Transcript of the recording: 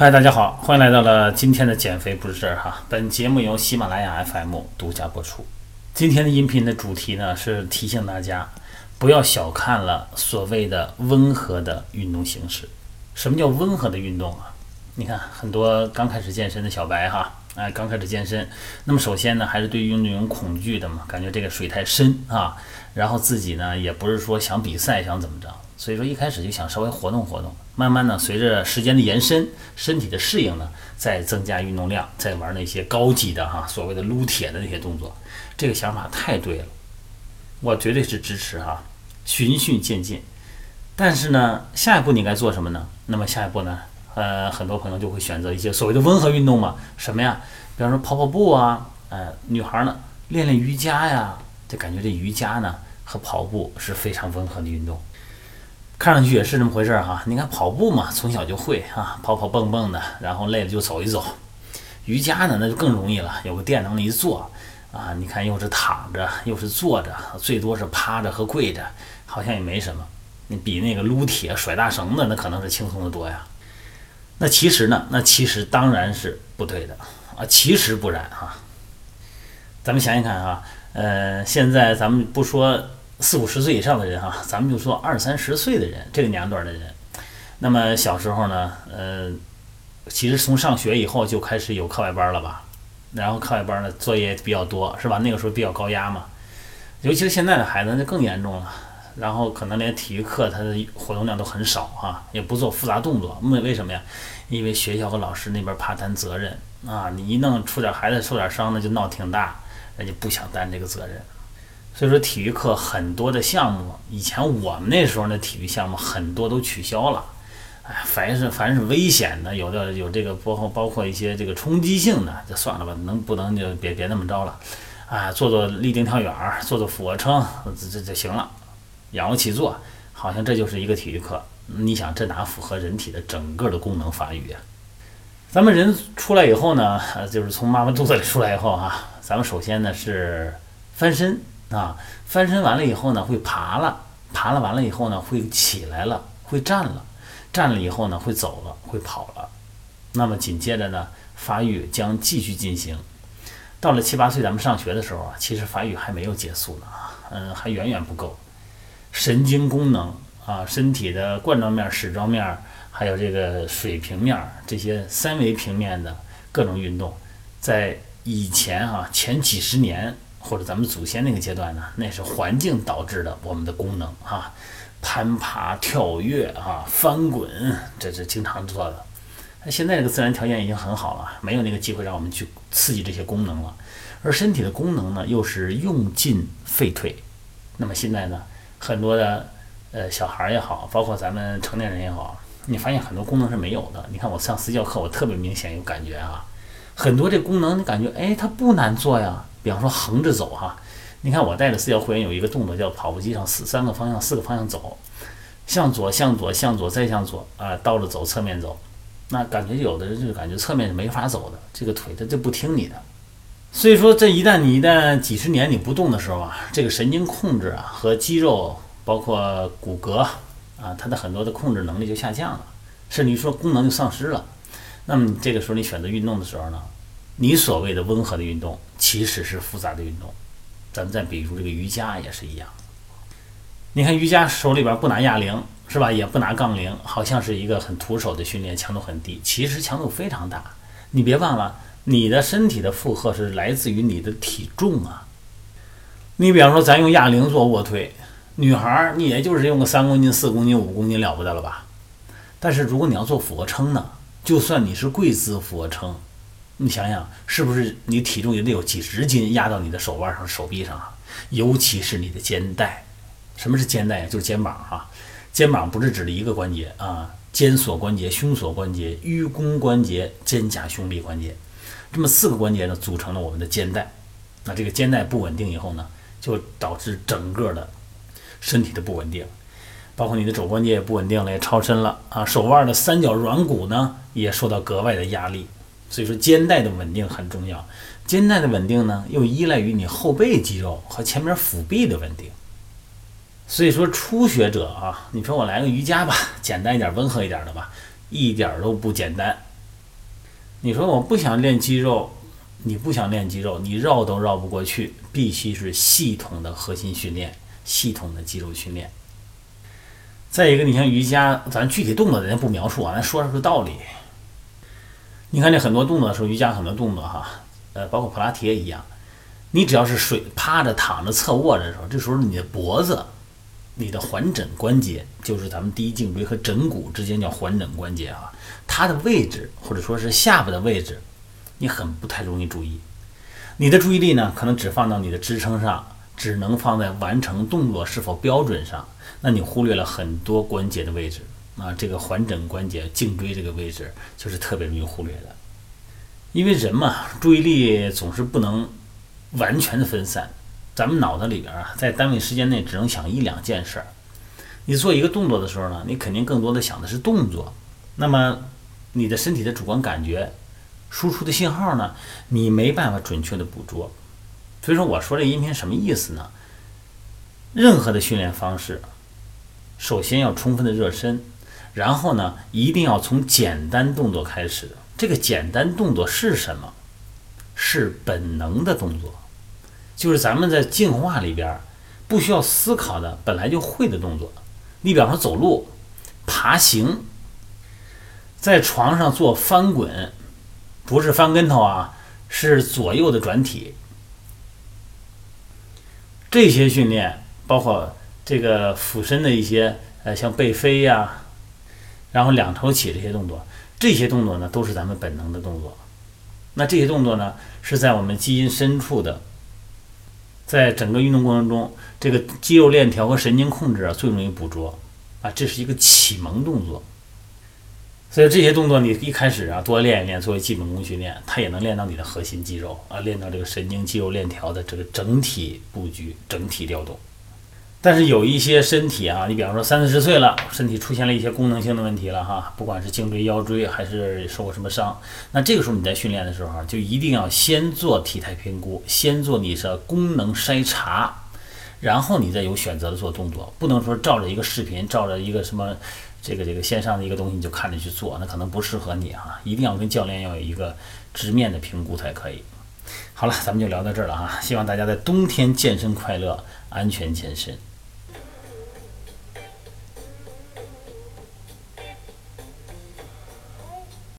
嗨，大家好，欢迎来到了今天的减肥不是事儿哈。本节目由喜马拉雅 FM 独家播出。今天的音频的主题呢是提醒大家不要小看了所谓的温和的运动形式。什么叫温和的运动啊？你看很多刚开始健身的小白哈，哎，刚开始健身，那么首先呢还是对运动有恐惧的嘛，感觉这个水太深啊，然后自己呢也不是说想比赛想怎么着。所以说一开始就想稍微活动活动，慢慢呢，随着时间的延伸，身体的适应呢，再增加运动量，再玩那些高级的哈，所谓的撸铁的那些动作，这个想法太对了，我绝对是支持哈，循序渐进。但是呢，下一步你该做什么呢？那么下一步呢，呃，很多朋友就会选择一些所谓的温和运动嘛，什么呀？比方说跑跑步啊，呃，女孩呢练练瑜伽呀，就感觉这瑜伽呢和跑步是非常温和的运动。看上去也是这么回事儿哈，你看跑步嘛，从小就会啊，跑跑蹦蹦的，然后累了就走一走。瑜伽呢，那就更容易了，有个垫能一坐啊，你看又是躺着又是坐着，最多是趴着和跪着，好像也没什么。你比那个撸铁、甩大绳子，那可能是轻松的多呀。那其实呢，那其实当然是不对的啊，其实不然啊。咱们想一想啊，呃，现在咱们不说。四五十岁以上的人哈，咱们就说二三十岁的人，这个年龄段的人，那么小时候呢，呃，其实从上学以后就开始有课外班了吧，然后课外班呢作业比较多，是吧？那个时候比较高压嘛，尤其是现在的孩子那更严重了，然后可能连体育课他的活动量都很少哈，也不做复杂动作，为为什么呀？因为学校和老师那边怕担责任啊，你一弄出点孩子受点伤那就闹挺大，人家不想担这个责任。所以说体育课很多的项目，以前我们那时候的体育项目很多都取消了。哎，凡是凡是危险的，有的有这个包括包括一些这个冲击性的，就算了吧，能不能就别别那么着了。啊，做做立定跳远，做做俯卧撑，这这就行了。仰卧起坐，好像这就是一个体育课。你想，这哪符合人体的整个的功能发育呀？咱们人出来以后呢，就是从妈妈肚子里出来以后哈，咱们首先呢是翻身。啊，翻身完了以后呢，会爬了，爬了完了以后呢，会起来了，会站了，站了以后呢，会走了，会跑了。那么紧接着呢，发育将继续进行。到了七八岁，咱们上学的时候啊，其实发育还没有结束呢，嗯，还远远不够。神经功能啊，身体的冠状面、矢状面，还有这个水平面这些三维平面的各种运动，在以前啊，前几十年。或者咱们祖先那个阶段呢，那是环境导致的我们的功能啊，攀爬、跳跃啊、翻滚，这是经常做的。那现在这个自然条件已经很好了，没有那个机会让我们去刺激这些功能了。而身体的功能呢，又是用进废退。那么现在呢，很多的呃小孩也好，包括咱们成年人也好，你发现很多功能是没有的。你看我上私教课，我特别明显有感觉啊，很多这功能你感觉哎，它不难做呀。比方说横着走哈，你看我带的私教会员有一个动作叫跑步机上四三个方向四个方向走，向左向左向左再向左啊，倒着走侧面走，那感觉有的人就感觉侧面是没法走的，这个腿它就不听你的。所以说这一旦你一旦几十年你不动的时候啊，这个神经控制啊和肌肉包括骨骼啊，它的很多的控制能力就下降了，甚至于说功能就丧失了。那么这个时候你选择运动的时候呢？你所谓的温和的运动，其实是复杂的运动。咱们再比如这个瑜伽也是一样。你看瑜伽手里边不拿哑铃是吧？也不拿杠铃，好像是一个很徒手的训练，强度很低。其实强度非常大。你别忘了，你的身体的负荷是来自于你的体重啊。你比方说，咱用哑铃做卧推，女孩儿你也就是用个三公斤、四公斤、五公斤了不得了吧？但是如果你要做俯卧撑呢，就算你是跪姿俯卧撑。你想想，是不是你体重也得有几十斤压到你的手腕上、手臂上啊？尤其是你的肩带。什么是肩带呀？就是肩膀哈。肩膀不是指的一个关节啊，肩锁关节、胸锁关节、盂肱关节、肩胛胸臂关节，这么四个关节呢，组成了我们的肩带。那这个肩带不稳定以后呢，就导致整个的身体的不稳定，包括你的肘关节也不稳定了，也超伸了啊。手腕的三角软骨呢，也受到格外的压力。所以说肩带的稳定很重要，肩带的稳定呢，又依赖于你后背肌肉和前面腹壁的稳定。所以说初学者啊，你说我来个瑜伽吧，简单一点、温和一点的吧，一点都不简单你说我不想练肌肉，你不想练肌肉，你绕都绕不过去，必须是系统的核心训练，系统的肌肉训练。再一个，你像瑜伽，咱具体动作咱不描述啊，咱说说道理。你看这很多动作的时候，瑜伽很多动作哈，呃，包括普拉提也一样。你只要是水趴着、躺着、侧卧着的时候，这时候你的脖子、你的环枕关节，就是咱们第一颈椎和枕骨之间叫环枕关节啊，它的位置或者说是下巴的位置，你很不太容易注意。你的注意力呢，可能只放到你的支撑上，只能放在完成动作是否标准上，那你忽略了很多关节的位置啊。这个环枕关节、颈椎这个位置就是特别容易忽略的，因为人嘛，注意力总是不能。完全的分散，咱们脑子里边啊，在单位时间内只能想一两件事儿。你做一个动作的时候呢，你肯定更多的想的是动作。那么，你的身体的主观感觉输出的信号呢，你没办法准确的捕捉。所以说，我说这音频什么意思呢？任何的训练方式，首先要充分的热身，然后呢，一定要从简单动作开始。这个简单动作是什么？是本能的动作，就是咱们在进化里边不需要思考的，本来就会的动作。你比方说走路、爬行，在床上做翻滚，不是翻跟头啊，是左右的转体。这些训练包括这个俯身的一些，呃，像背飞呀，然后两头起这些动作，这些动作呢，都是咱们本能的动作。那这些动作呢，是在我们基因深处的，在整个运动过程中，这个肌肉链条和神经控制啊最容易捕捉啊，这是一个启蒙动作。所以这些动作你一开始啊多练一练，作为基本功训练，它也能练到你的核心肌肉啊，练到这个神经肌肉链条的这个整体布局、整体调动。但是有一些身体啊，你比方说三四十岁了，身体出现了一些功能性的问题了哈，不管是颈椎、腰椎还是受过什么伤，那这个时候你在训练的时候就一定要先做体态评估，先做你的功能筛查，然后你再有选择的做动作，不能说照着一个视频，照着一个什么这个这个线上的一个东西你就看着去做，那可能不适合你啊，一定要跟教练要有一个直面的评估才可以。好了，咱们就聊到这儿了哈，希望大家在冬天健身快乐，安全健身。